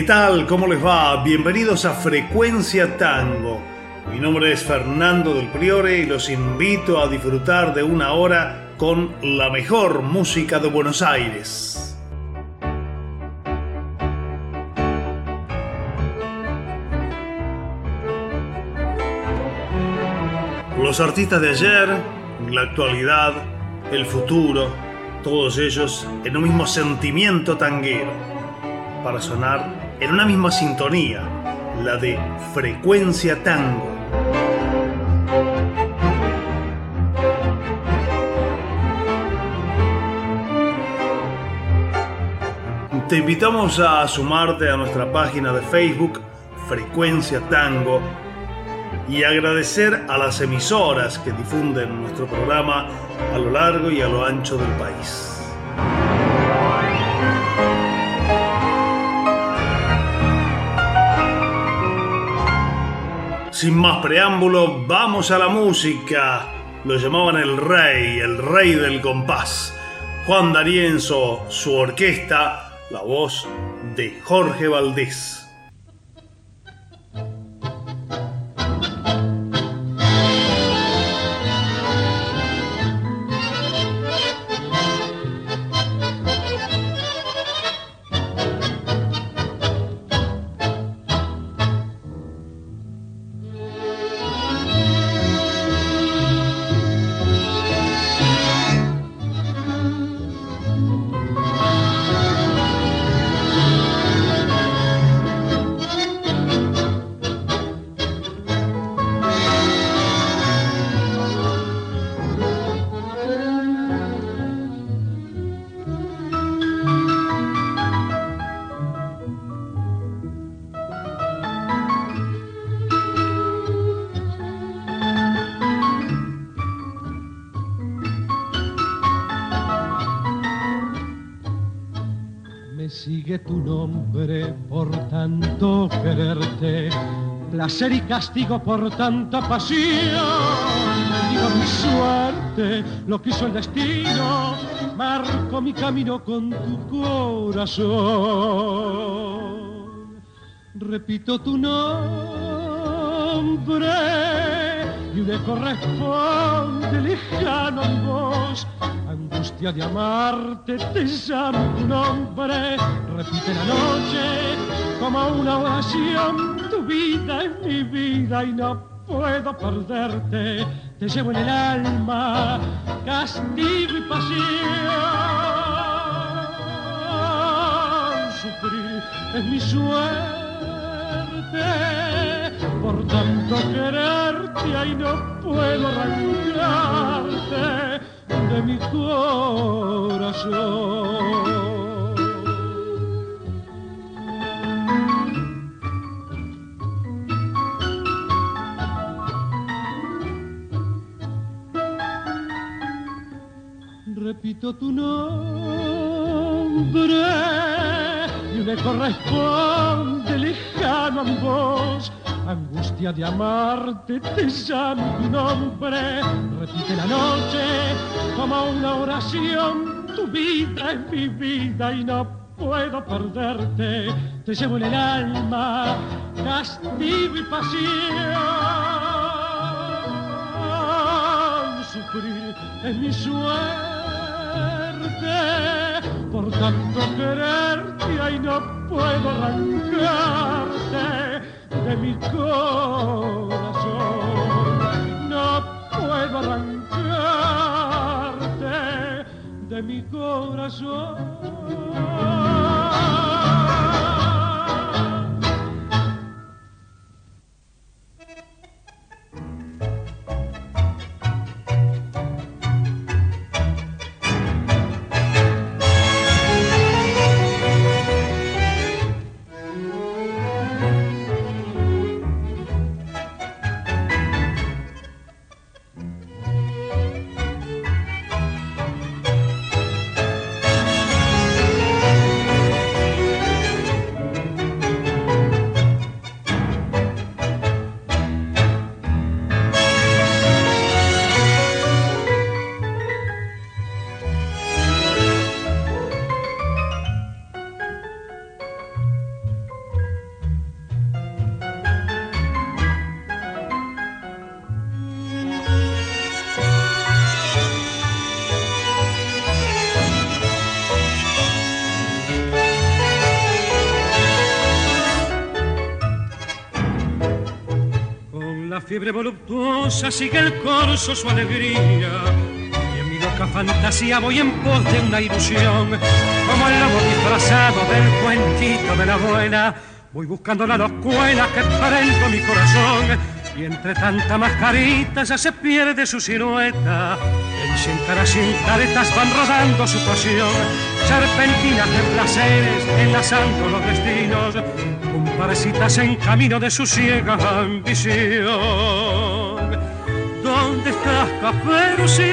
¿qué tal? ¿Cómo les va? Bienvenidos a Frecuencia Tango. Mi nombre es Fernando del Priore y los invito a disfrutar de una hora con la mejor música de Buenos Aires. Los artistas de ayer, la actualidad, el futuro, todos ellos en un mismo sentimiento tanguero, para sonar en una misma sintonía, la de frecuencia tango. Te invitamos a sumarte a nuestra página de Facebook, Frecuencia Tango, y agradecer a las emisoras que difunden nuestro programa a lo largo y a lo ancho del país. Sin más preámbulo, vamos a la música. Lo llamaban el rey, el rey del compás. Juan D'Arienzo, su orquesta, la voz de Jorge Valdés. Placer y castigo por tanta pasión. Digo mi suerte, lo quiso el destino, marco mi camino con tu corazón. Repito tu nombre y un eco responde lejano en voz. Angustia de amarte, te llamo tu nombre, repite la noche como una oración vida en mi vida y no puedo perderte. Te llevo en el alma castigo y pasión. Sufrir es mi suerte por tanto quererte y no puedo arrancarte de mi corazón. Repito tu nombre y me corresponde lejano a mi voz. Angustia de amarte, te llamo tu nombre. Repite la noche como una oración. Tu vida es mi vida y no puedo perderte. Te llevo en el alma castigo y pasión. Sufrir es mi sueño por tanto quererte y no puedo arrancarte de mi corazón. No puedo arrancarte de mi corazón. Fiebre voluptuosa sigue el corso su alegría. Y en mi loca fantasía voy en pos de una ilusión, como el lobo disfrazado del cuentito de la buena. Voy buscando la locuela que prendo mi corazón y entre tanta mascarita ya se pierde su silueta. En cien caras sin caretas van rodando su pasión, serpentinas de placeres enlazando los destinos, comparecitas en camino de su ciega ambición. ¿Dónde estás, caperucita?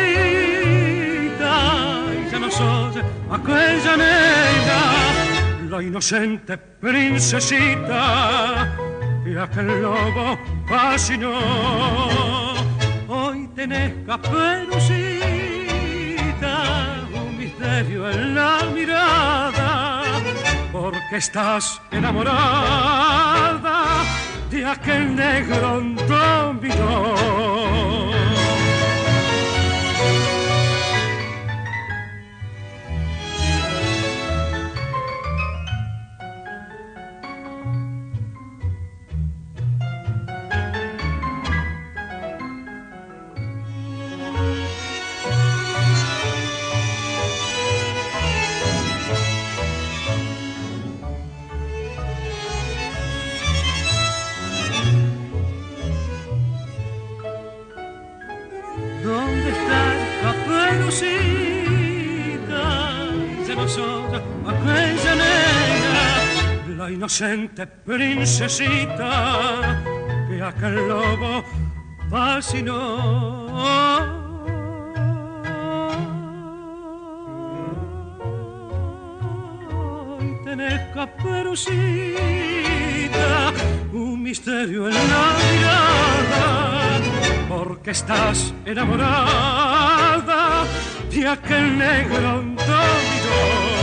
Ya no sos aquella nena, la inocente princesita y aquel lobo fascinó. Hoy tenés caperucita, un misterio en la mirada, porque estás enamorada de aquel negro. Inocente princesita que aquel lobo fascinó. Tenés caperucita, un misterio en la mirada, porque estás enamorada de aquel negro porque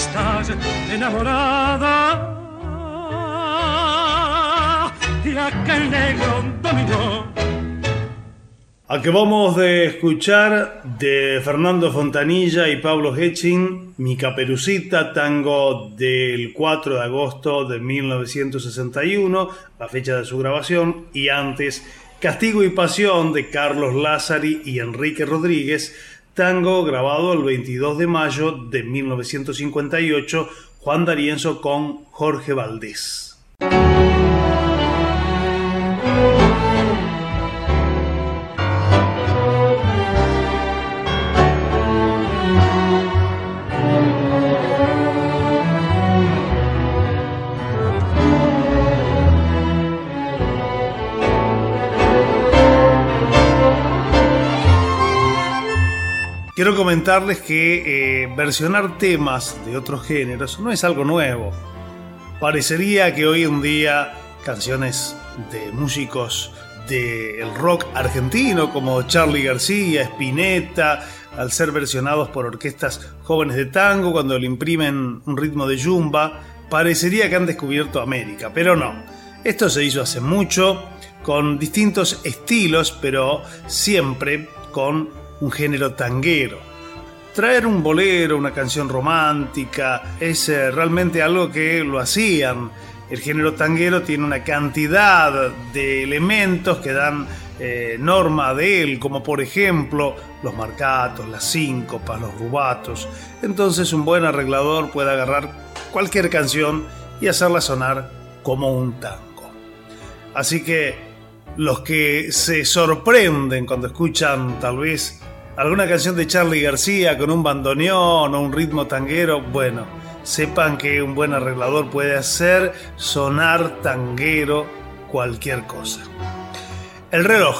estás enamorada de aquel negro dominó. Acabamos de escuchar de Fernando Fontanilla y Pablo Hetching Mi Caperucita, tango del 4 de agosto de 1961, la fecha de su grabación, y antes Castigo y Pasión de Carlos Lázari y Enrique Rodríguez, tango grabado el 22 de mayo de 1958, Juan D'Arienzo con Jorge Valdés. Quiero comentarles que eh, versionar temas de otros géneros no es algo nuevo. Parecería que hoy en día canciones de músicos del rock argentino como Charlie García, Spinetta, al ser versionados por orquestas jóvenes de tango cuando le imprimen un ritmo de yumba, parecería que han descubierto América, pero no. Esto se hizo hace mucho, con distintos estilos, pero siempre con un género tanguero. Traer un bolero, una canción romántica, es eh, realmente algo que lo hacían. El género tanguero tiene una cantidad de elementos que dan eh, norma de él, como por ejemplo los marcatos, las síncopas, los rubatos. Entonces un buen arreglador puede agarrar cualquier canción y hacerla sonar como un tango. Así que los que se sorprenden cuando escuchan tal vez alguna canción de Charlie García con un bandoneón o un ritmo tanguero, bueno, sepan que un buen arreglador puede hacer sonar tanguero cualquier cosa. El reloj,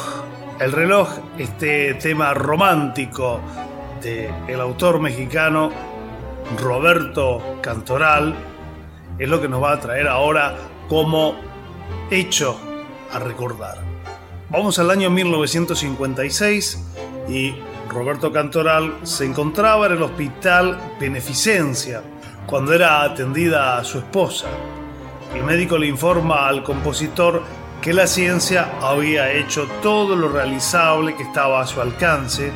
el reloj, este tema romántico del el autor mexicano Roberto Cantoral, es lo que nos va a traer ahora como hecho a recordar. Vamos al año 1956 y Roberto Cantoral se encontraba en el hospital Beneficencia cuando era atendida a su esposa. El médico le informa al compositor que la ciencia había hecho todo lo realizable que estaba a su alcance,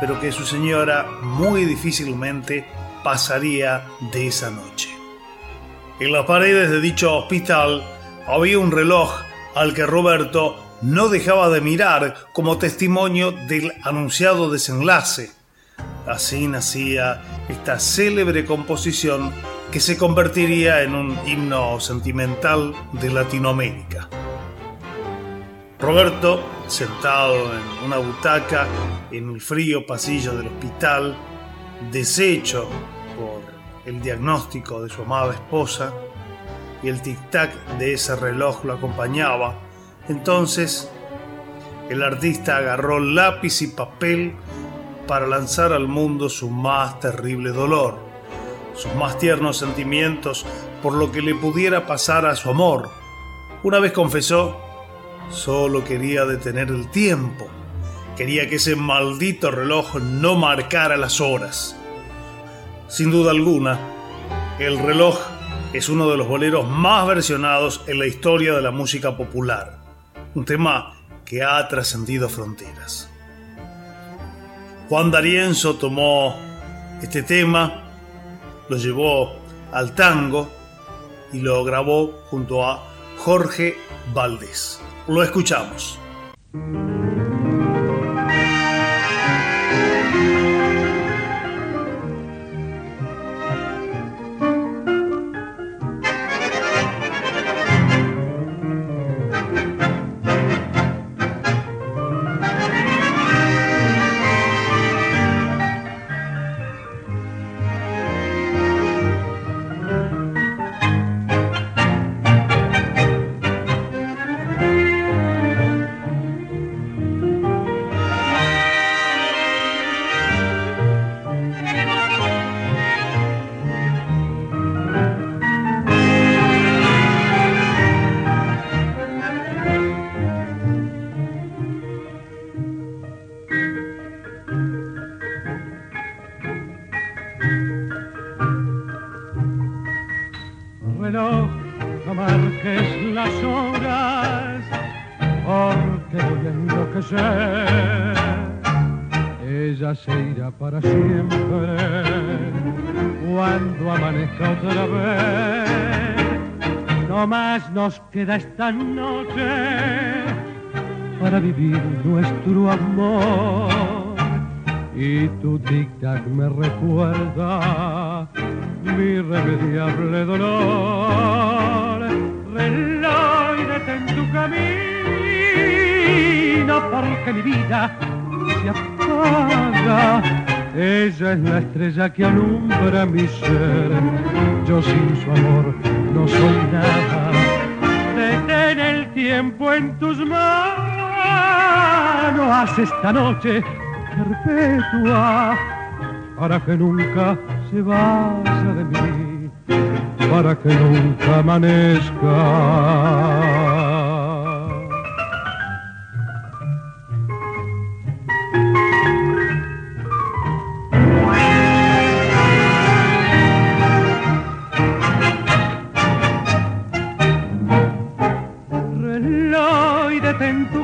pero que su señora muy difícilmente pasaría de esa noche. En las paredes de dicho hospital había un reloj al que Roberto no dejaba de mirar como testimonio del anunciado desenlace. Así nacía esta célebre composición que se convertiría en un himno sentimental de Latinoamérica. Roberto, sentado en una butaca en el frío pasillo del hospital, deshecho por el diagnóstico de su amada esposa, y el tic-tac de ese reloj lo acompañaba, entonces el artista agarró lápiz y papel para lanzar al mundo su más terrible dolor, sus más tiernos sentimientos por lo que le pudiera pasar a su amor. Una vez confesó Solo quería detener el tiempo. Quería que ese maldito reloj no marcara las horas. Sin duda alguna, el reloj es uno de los boleros más versionados en la historia de la música popular. Un tema que ha trascendido fronteras. Juan D'Arienzo tomó este tema, lo llevó al tango y lo grabó junto a Jorge Valdés. Lo escuchamos. Esta noche para vivir nuestro amor. Y tu tic-tac me recuerda mi irremediable dolor. Reloj, detén tu camino porque mi vida se apaga. Ella es la estrella que alumbra mi ser. Yo sin su amor no soy nada tiempo en tus manos, esta noche perpetua para que nunca se vaya de mí, para que nunca amanezca.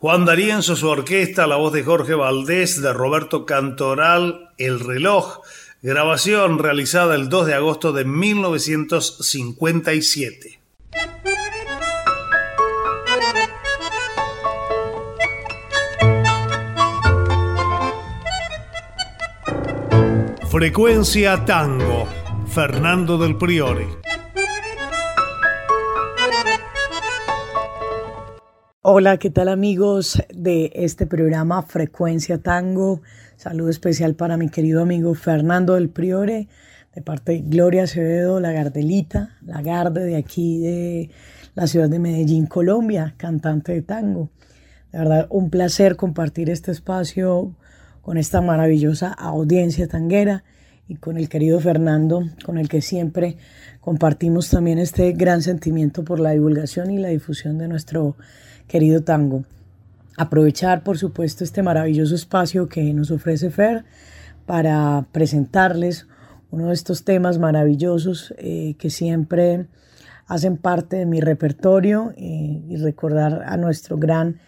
Juan D'Arienzo, su orquesta, la voz de Jorge Valdés, de Roberto Cantoral, El reloj, grabación realizada el 2 de agosto de 1957. Frecuencia Tango, Fernando del Priore. Hola, ¿qué tal amigos de este programa Frecuencia Tango? Saludo especial para mi querido amigo Fernando del Priore, de parte de Gloria Acevedo, la Gardelita, la Garde de aquí de la ciudad de Medellín, Colombia, cantante de tango. De verdad, un placer compartir este espacio con esta maravillosa audiencia tanguera y con el querido Fernando, con el que siempre compartimos también este gran sentimiento por la divulgación y la difusión de nuestro querido tango. Aprovechar, por supuesto, este maravilloso espacio que nos ofrece Fer para presentarles uno de estos temas maravillosos eh, que siempre hacen parte de mi repertorio eh, y recordar a nuestro gran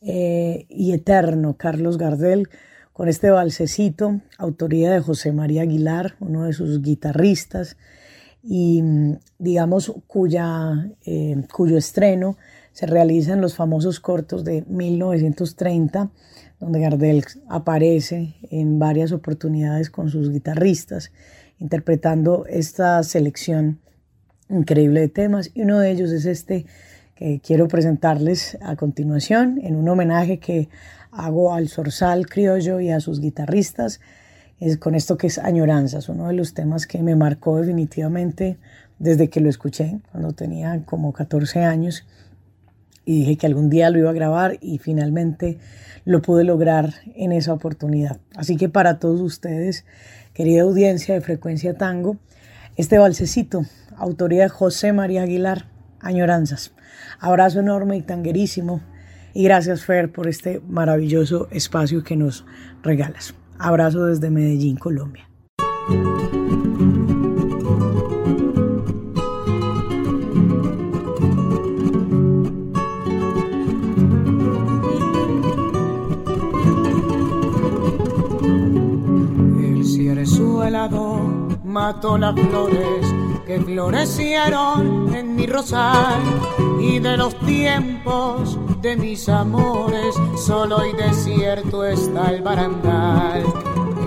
eh, y eterno Carlos Gardel con este balsecito, autoría de José María Aguilar, uno de sus guitarristas, y digamos cuya, cuyo estreno se realiza en los famosos cortos de 1930, donde Gardel aparece en varias oportunidades con sus guitarristas interpretando esta selección increíble de temas. Y uno de ellos es este que quiero presentarles a continuación en un homenaje que hago al Zorzal criollo y a sus guitarristas es con esto que es Añoranzas, uno de los temas que me marcó definitivamente desde que lo escuché cuando tenía como 14 años y dije que algún día lo iba a grabar y finalmente lo pude lograr en esa oportunidad. Así que para todos ustedes querida audiencia de Frecuencia Tango, este balsecito, autoría de José María Aguilar, Añoranzas. Abrazo enorme y tanguerísimo y gracias Fer por este maravilloso espacio que nos regalas. Abrazo desde Medellín, Colombia. Mató las flores que florecieron en mi rosal y de los tiempos de mis amores solo y desierto está el barandal.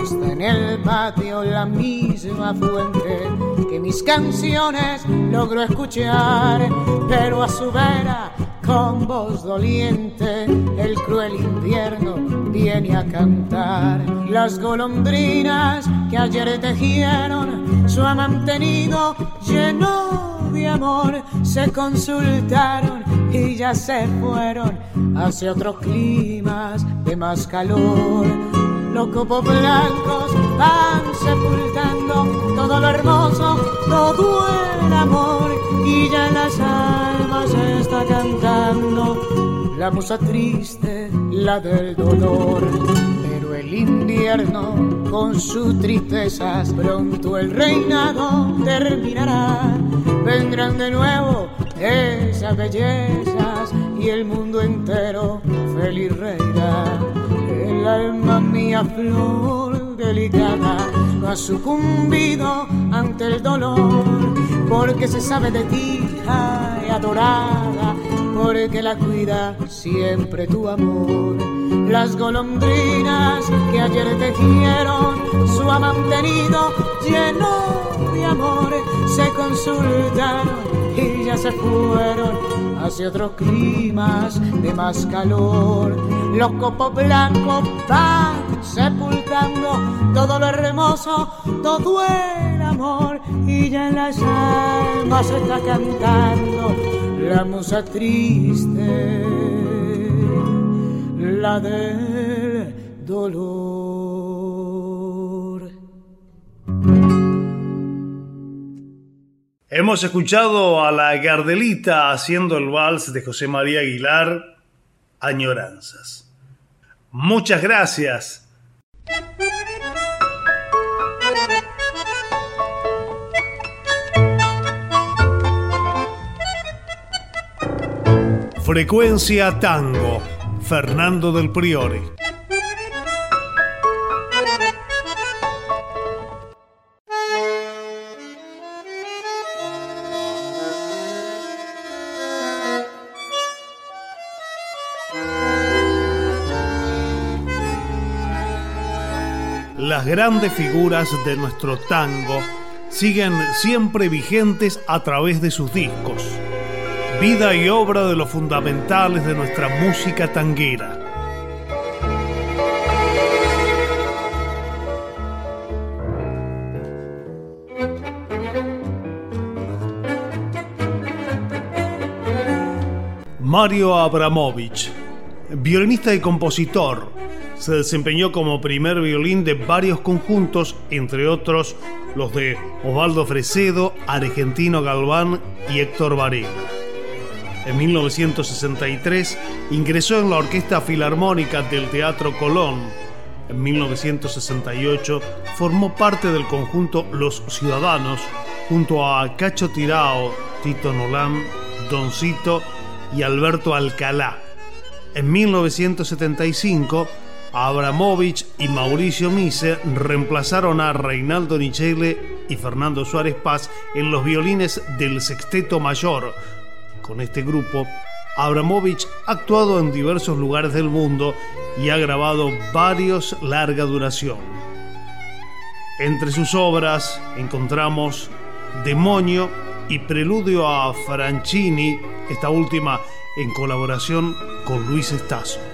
Está en el patio la misma fuente que mis canciones logro escuchar, pero a su vera con voz doliente el cruel invierno viene a cantar. Las golondrinas que ayer tejieron su mantenido lleno de amor se consultaron y ya se fueron hacia otros climas de más calor. Los copos blancos van sepultando todo lo hermoso, todo el amor y ya las almas está cantando la musa triste, la del dolor. Pero el invierno con sus tristezas, pronto el reinado terminará. Vendrán de nuevo esas bellezas y el mundo entero feliz reirá. El alma mía flor delicada no ha sucumbido ante el dolor, porque se sabe de ti, ay, adorada, porque la cuida siempre tu amor. Las golondrinas que ayer tejieron su mantenido lleno de amor se consultaron y ya se fueron hacia otros climas de más calor. Los copos blancos van sepultando todo lo hermoso, todo el amor y ya en las almas está cantando la musa triste, la del dolor. Hemos escuchado a la Gardelita haciendo el vals de José María Aguilar, Añoranzas. Muchas gracias. Frecuencia Tango, Fernando del Priore. Las grandes figuras de nuestro tango siguen siempre vigentes a través de sus discos. Vida y obra de los fundamentales de nuestra música tanguera. Mario Abramovich, violinista y compositor, se desempeñó como primer violín de varios conjuntos, entre otros los de Osvaldo Fresedo, Argentino Galván y Héctor Varela. En 1963 ingresó en la Orquesta Filarmónica del Teatro Colón. En 1968 formó parte del conjunto Los Ciudadanos junto a Cacho Tirao, Tito Nolán, Doncito y Alberto Alcalá. En 1975 Abramovich y Mauricio Mise reemplazaron a Reinaldo Nichele y Fernando Suárez Paz en los violines del Sexteto Mayor. Con este grupo, Abramovich ha actuado en diversos lugares del mundo y ha grabado varios larga duración. Entre sus obras encontramos Demonio y Preludio a Franchini, esta última en colaboración con Luis Estazo.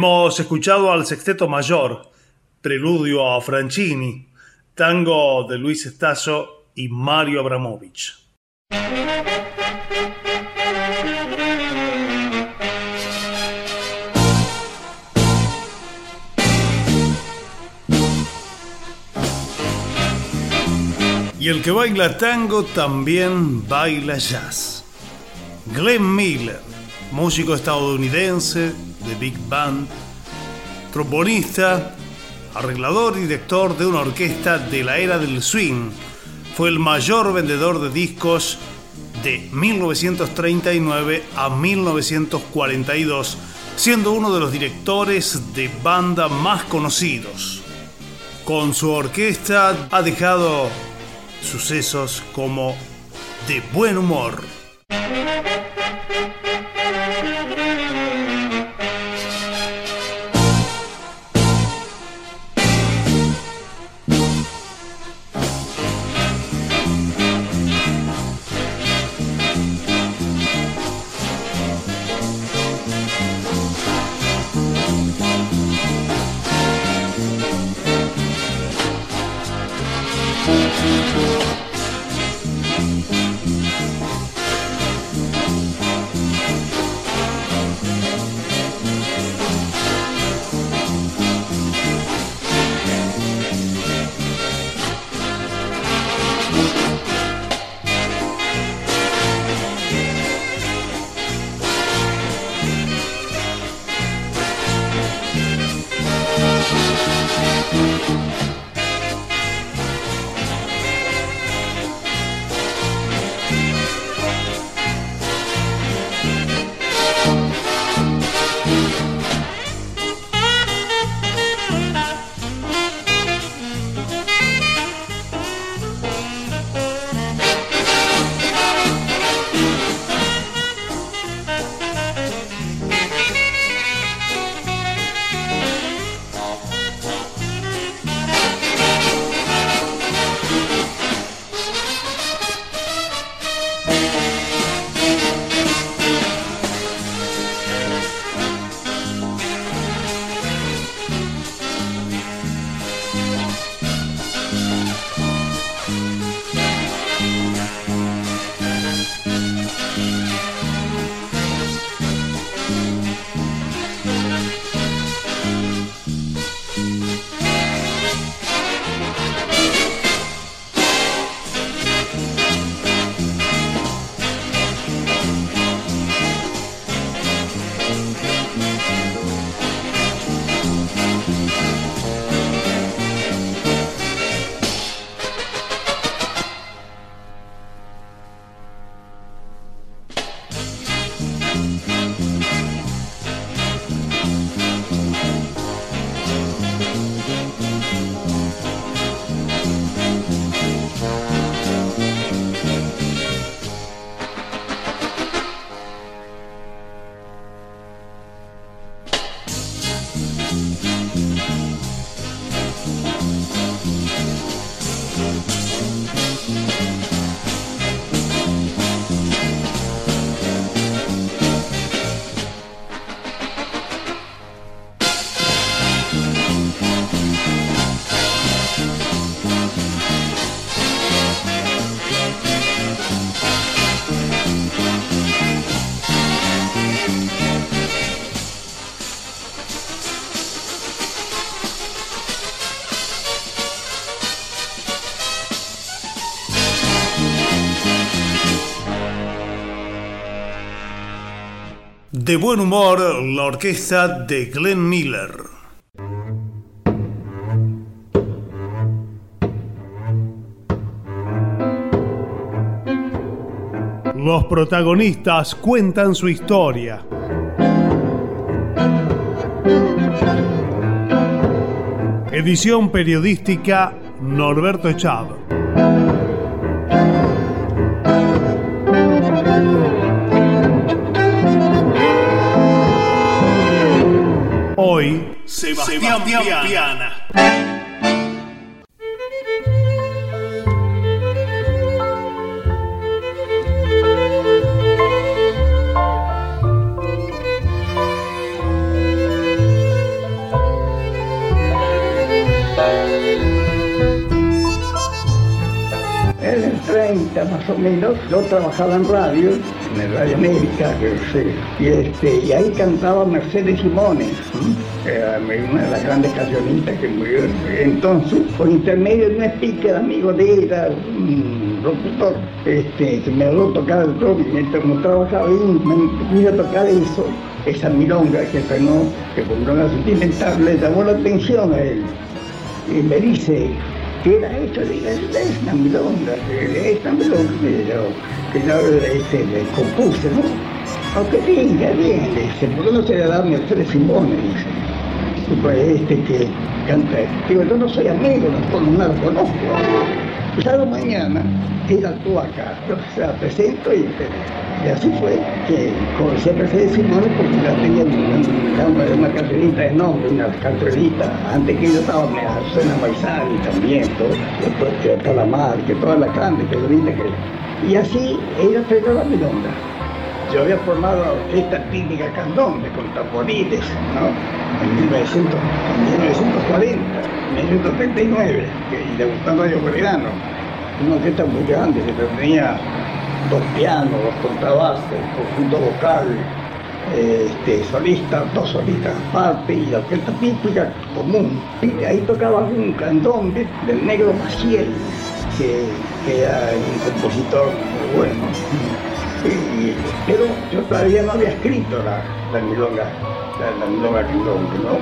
Hemos escuchado al Sexteto Mayor, Preludio a Franchini, tango de Luis Estazo y Mario Abramovich. Y el que baila tango también baila jazz. Glenn Miller, músico estadounidense de Big Band, trombonista, arreglador y director de una orquesta de la era del swing. Fue el mayor vendedor de discos de 1939 a 1942, siendo uno de los directores de banda más conocidos. Con su orquesta ha dejado sucesos como De buen humor. De buen humor la orquesta de Glenn Miller. Los protagonistas cuentan su historia. Edición periodística Norberto Echado. Hoy, Sebastián, Piana. el 30 más o menos, yo trabajaba en radio, en el Radio América, y, este, y ahí cantaba Mercedes Simones, era una de las grandes cancionistas que murió. Entonces, por intermedio de un speaker amigo de él, era un locutor, este, se me habló tocar el rock, mientras no trabajaba ahí, me puse a tocar eso, esa milonga que frenó, que por una sentimental le llamó la atención a él. Y me dice, ¿qué era esto? Le dije, es una milonga, es una milonga que yo, que yo este, le compuse, ¿no? Aunque bien, le dice, ¿por qué no se le da Mercedes Simone? Dice, pues este que canta, digo, yo no soy amigo, no, no lo conozco. Pasado mañana, él actuó acá, yo se la presento y, así fue que conocí a Mercedes Simone porque ya tenía una, una carrerita de nombre, una carrerita, antes que yo estaba en la zona Maizal y también, todo, después que Calamar, que todas las grandes carreritas que... Y así ella aprendió la milonga. Yo había formado esta típica candombe con tamborines, ¿no? En, 1900, en 1940, en 1939, y debutando a Verano, una orquesta muy grande que tenía dos pianos, dos contrabases, conjunto vocal, este, solistas, dos solistas aparte y la orquesta típica común. Ahí tocaba un candombe del negro Maciel, que, que era un compositor muy bueno. Pero yo todavía no había escrito la, la milonga, la, la milonga candombe, ¿no?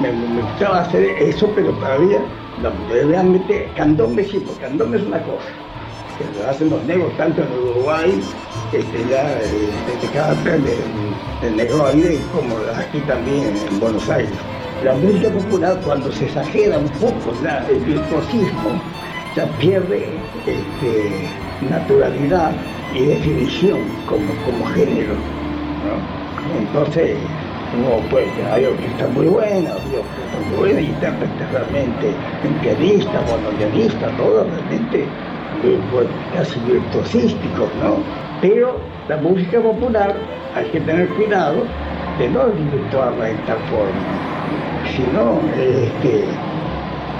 Me, gustaba hacer eso, pero todavía la, realmente candombe sí, porque candombe es una cosa que lo hacen los negros tanto en Uruguay, este, ya desde cada del negro ahí como aquí también en Buenos Aires. La música popular cuando se exagera un poco el virtuosismo, ya pierde este, naturalidad y definición como, como género. ¿no? Entonces, no, pues hay orquestas muy buenas, hay orquestas muy buenas, intérpretes realmente, pianistas, pianistas, todo realmente pues, casi virtuosísticos, ¿no? Pero la música popular hay que tener cuidado de no virtuarla en tal forma, sino este,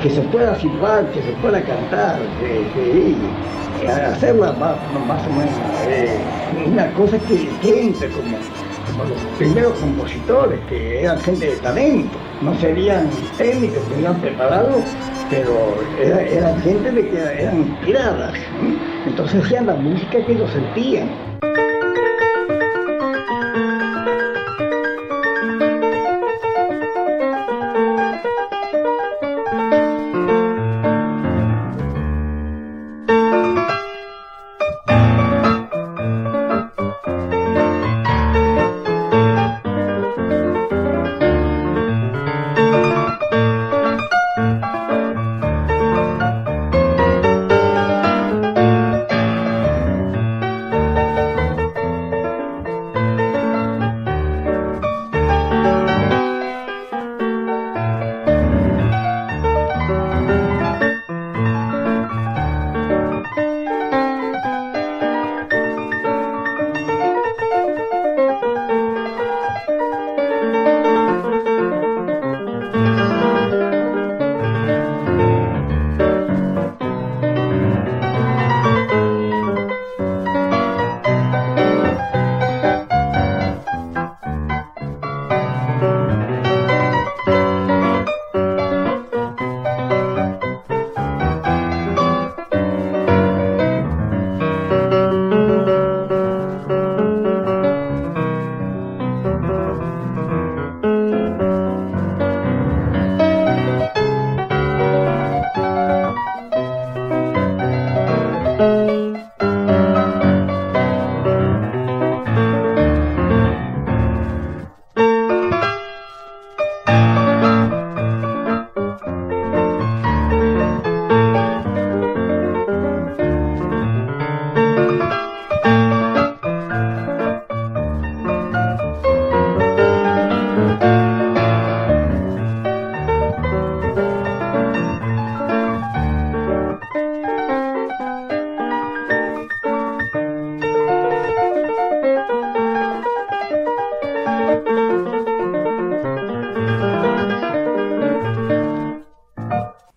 que se pueda silbar, que se pueda cantar, que, hacerla más, o menos eh, una cosa que, que como, los primeros compositores, que eran gente de talento, no serían técnicos, serían preparados pero era, era gente de que eran inspiradas. Entonces hacían la música que ellos sentían.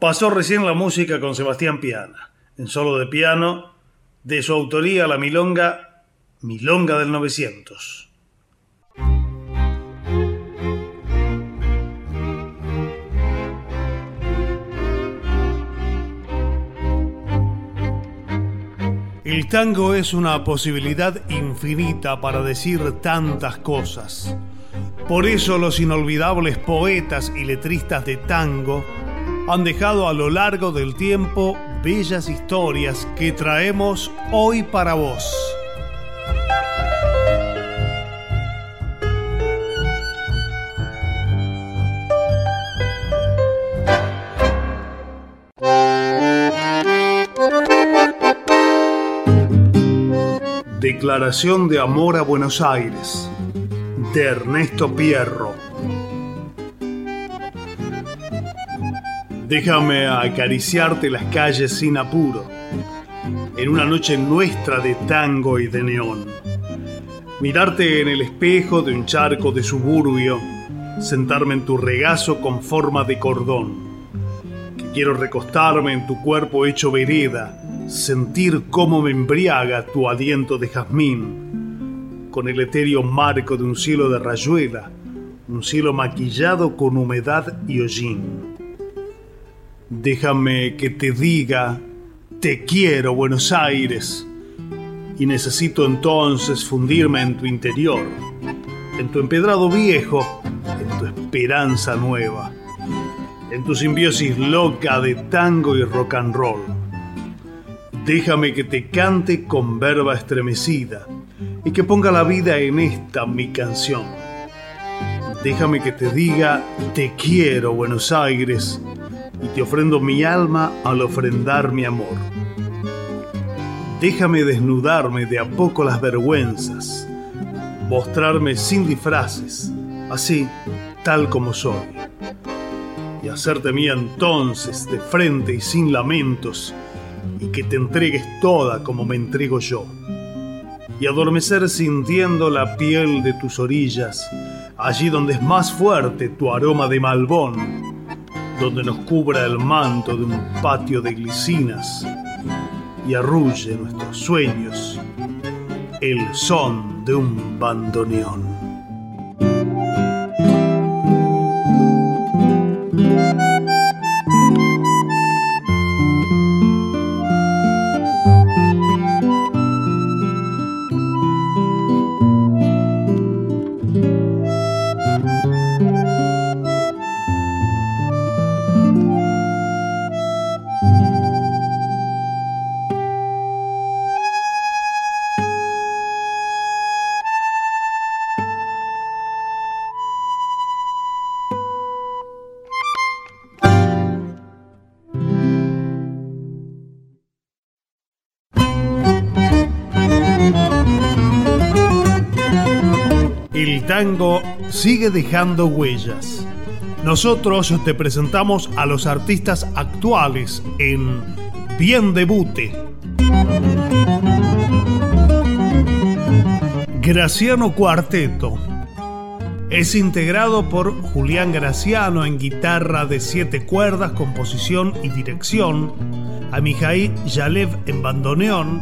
Pasó recién la música con Sebastián Piana, en solo de piano, de su autoría la milonga Milonga del 900. El tango es una posibilidad infinita para decir tantas cosas. Por eso los inolvidables poetas y letristas de tango han dejado a lo largo del tiempo bellas historias que traemos hoy para vos. Declaración de amor a Buenos Aires de Ernesto Pierro. Déjame acariciarte las calles sin apuro, en una noche nuestra de tango y de neón. Mirarte en el espejo de un charco de suburbio, sentarme en tu regazo con forma de cordón. Que quiero recostarme en tu cuerpo hecho vereda, sentir cómo me embriaga tu aliento de jazmín, con el etéreo marco de un cielo de rayuela, un cielo maquillado con humedad y hollín. Déjame que te diga, te quiero Buenos Aires, y necesito entonces fundirme en tu interior, en tu empedrado viejo, en tu esperanza nueva, en tu simbiosis loca de tango y rock and roll Déjame que te cante con verba estremecida y que ponga la vida en esta mi canción. Déjame que te diga, te quiero Buenos Aires y te ofrendo mi alma al ofrendar mi amor. Déjame desnudarme de a poco las vergüenzas, mostrarme sin disfraces, así, tal como soy, y hacerte mía entonces de frente y sin lamentos, y que te entregues toda como me entrego yo, y adormecer sintiendo la piel de tus orillas, allí donde es más fuerte tu aroma de malbón, donde nos cubra el manto de un patio de glicinas y arrulle nuestros sueños el son de un bandoneón. Sigue dejando huellas. Nosotros te presentamos a los artistas actuales en Bien Debute. Graciano Cuarteto. Es integrado por Julián Graciano en guitarra de siete cuerdas, composición y dirección, a Mijaí Yalev en bandoneón,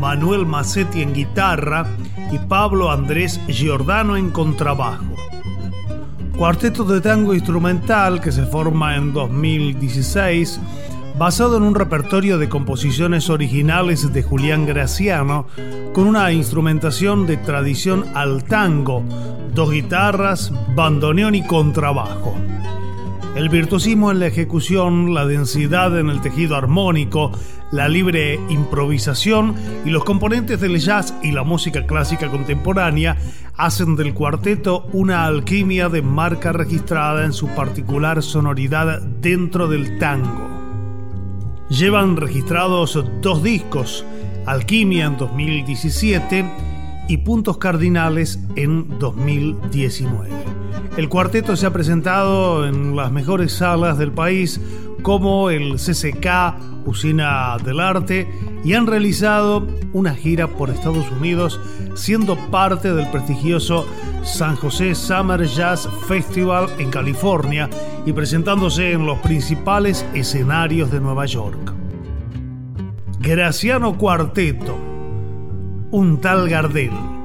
Manuel Macetti en guitarra y Pablo Andrés Giordano en contrabajo. Cuarteto de tango instrumental que se forma en 2016 basado en un repertorio de composiciones originales de Julián Graciano con una instrumentación de tradición al tango, dos guitarras, bandoneón y contrabajo. El virtuosismo en la ejecución, la densidad en el tejido armónico, la libre improvisación y los componentes del jazz y la música clásica contemporánea hacen del cuarteto una alquimia de marca registrada en su particular sonoridad dentro del tango. Llevan registrados dos discos, Alquimia en 2017 y Puntos Cardinales en 2019. El cuarteto se ha presentado en las mejores salas del país como el CCK, Usina del Arte, y han realizado una gira por Estados Unidos siendo parte del prestigioso San José Summer Jazz Festival en California y presentándose en los principales escenarios de Nueva York. Graciano Cuarteto, un tal Gardel.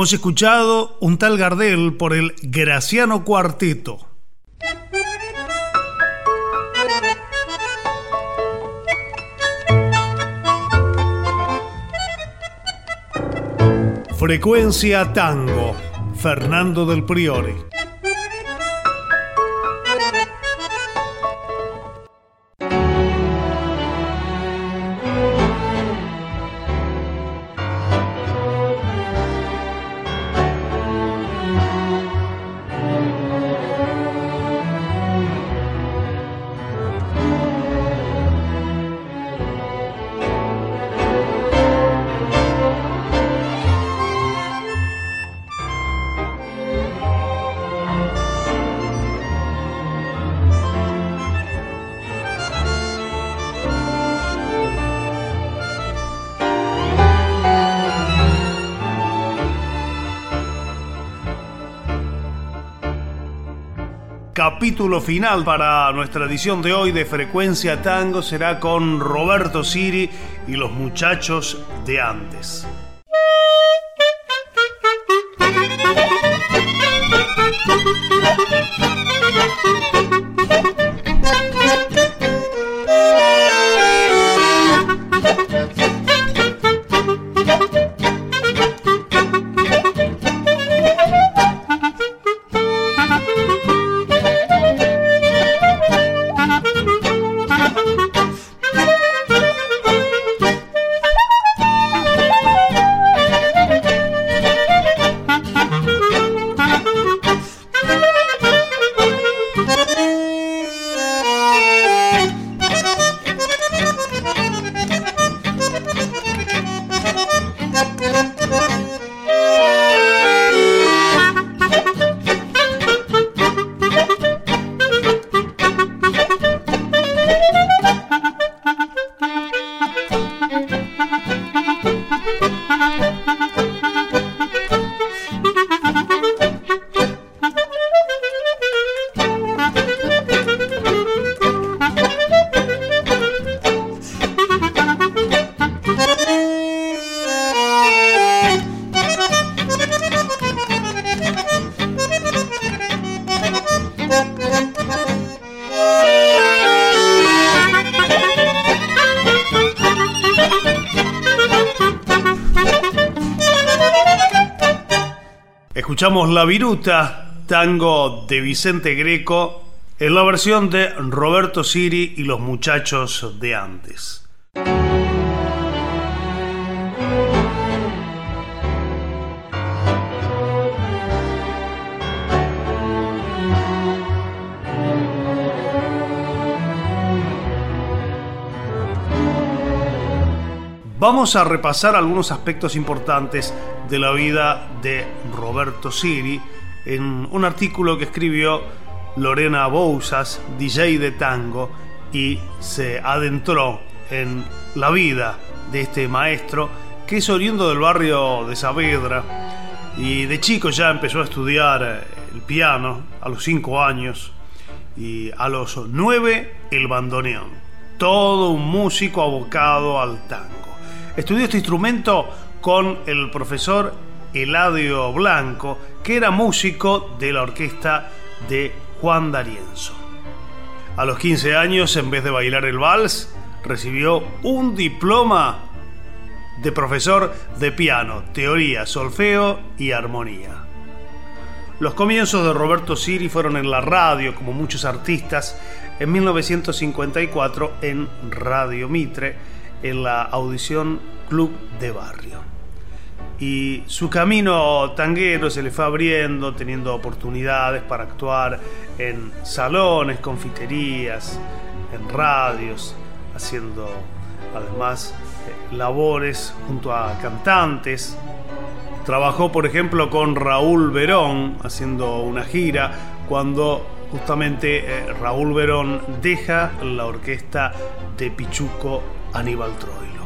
Hemos escuchado un tal Gardel por el Graciano Cuarteto. Frecuencia Tango, Fernando del Priore. Capítulo final para nuestra edición de hoy de Frecuencia Tango será con Roberto Siri y los muchachos de antes. Escuchamos La Viruta, tango de Vicente Greco, en la versión de Roberto Siri y los muchachos de antes. Vamos a repasar algunos aspectos importantes de la vida de Roberto Siri en un artículo que escribió Lorena Bousas, DJ de tango, y se adentró en la vida de este maestro que es oriundo del barrio de Saavedra y de chico ya empezó a estudiar el piano a los 5 años y a los 9 el bandoneón. Todo un músico abocado al tango. Estudió este instrumento con el profesor Eladio Blanco, que era músico de la orquesta de Juan D'Arienzo. A los 15 años, en vez de bailar el vals, recibió un diploma de profesor de piano, teoría, solfeo y armonía. Los comienzos de Roberto Siri fueron en la radio, como muchos artistas, en 1954 en Radio Mitre, en la audición Club de Barrio. Y su camino tanguero se le fue abriendo, teniendo oportunidades para actuar en salones, confiterías, en radios, haciendo además eh, labores junto a cantantes. Trabajó, por ejemplo, con Raúl Verón, haciendo una gira, cuando justamente eh, Raúl Verón deja la orquesta de Pichuco Aníbal Troilo.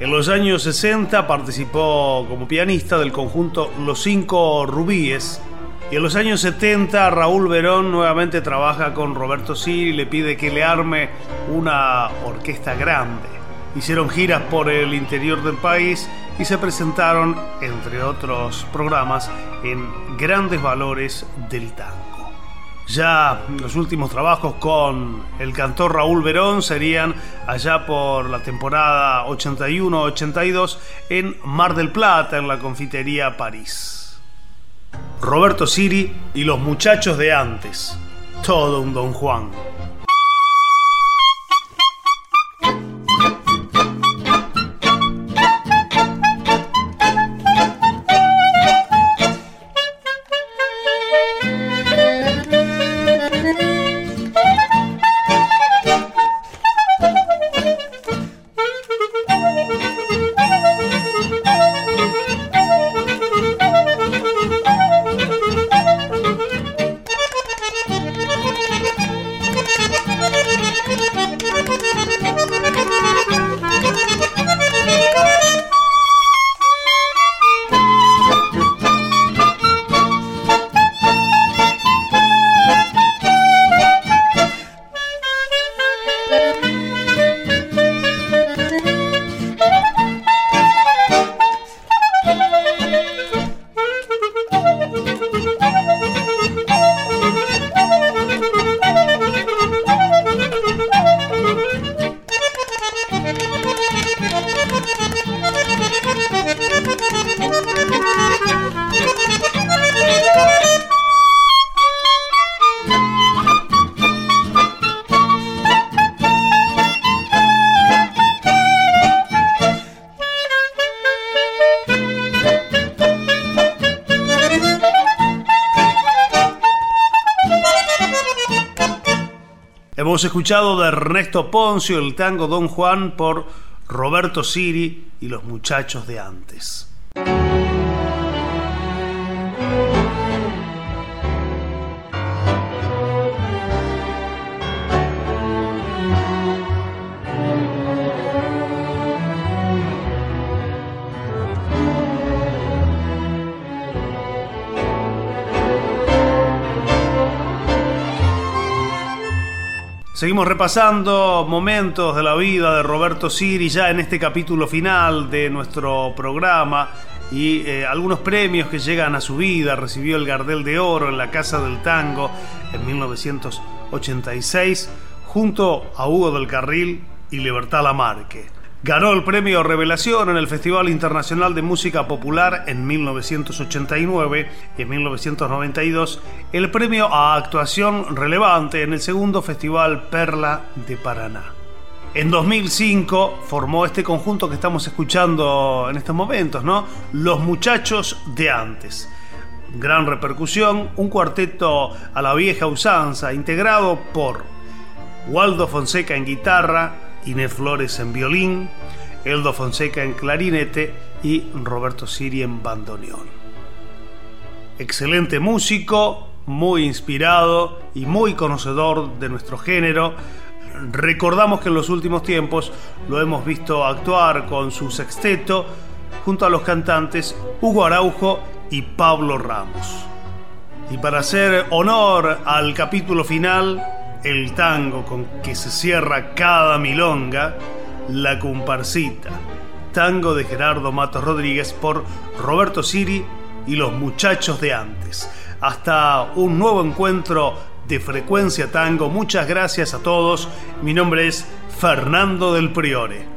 En los años 60 participó como pianista del conjunto Los Cinco Rubíes y en los años 70 Raúl Verón nuevamente trabaja con Roberto Siri y le pide que le arme una orquesta grande. Hicieron giras por el interior del país y se presentaron, entre otros programas, en grandes valores del tango. Ya los últimos trabajos con el cantor Raúl Verón serían allá por la temporada 81-82 en Mar del Plata, en la confitería París. Roberto Siri y los muchachos de antes. Todo un Don Juan. Hemos escuchado de Ernesto Poncio el tango Don Juan por Roberto Siri y los muchachos de antes. Seguimos repasando momentos de la vida de Roberto Siri ya en este capítulo final de nuestro programa y eh, algunos premios que llegan a su vida. Recibió el Gardel de Oro en la Casa del Tango en 1986 junto a Hugo del Carril y Libertad Lamarque. Ganó el premio Revelación en el Festival Internacional de Música Popular en 1989 y en 1992 el premio a actuación relevante en el segundo Festival Perla de Paraná. En 2005 formó este conjunto que estamos escuchando en estos momentos, ¿no? Los muchachos de antes. Gran repercusión, un cuarteto a la vieja usanza, integrado por Waldo Fonseca en guitarra, Inés Flores en violín, Eldo Fonseca en clarinete y Roberto Siri en bandoneón. Excelente músico, muy inspirado y muy conocedor de nuestro género. Recordamos que en los últimos tiempos lo hemos visto actuar con su sexteto junto a los cantantes Hugo Araujo y Pablo Ramos. Y para hacer honor al capítulo final, el tango con que se cierra cada milonga, La Comparsita, tango de Gerardo Matos Rodríguez por Roberto Siri y los muchachos de antes. Hasta un nuevo encuentro de Frecuencia Tango. Muchas gracias a todos. Mi nombre es Fernando del Priore.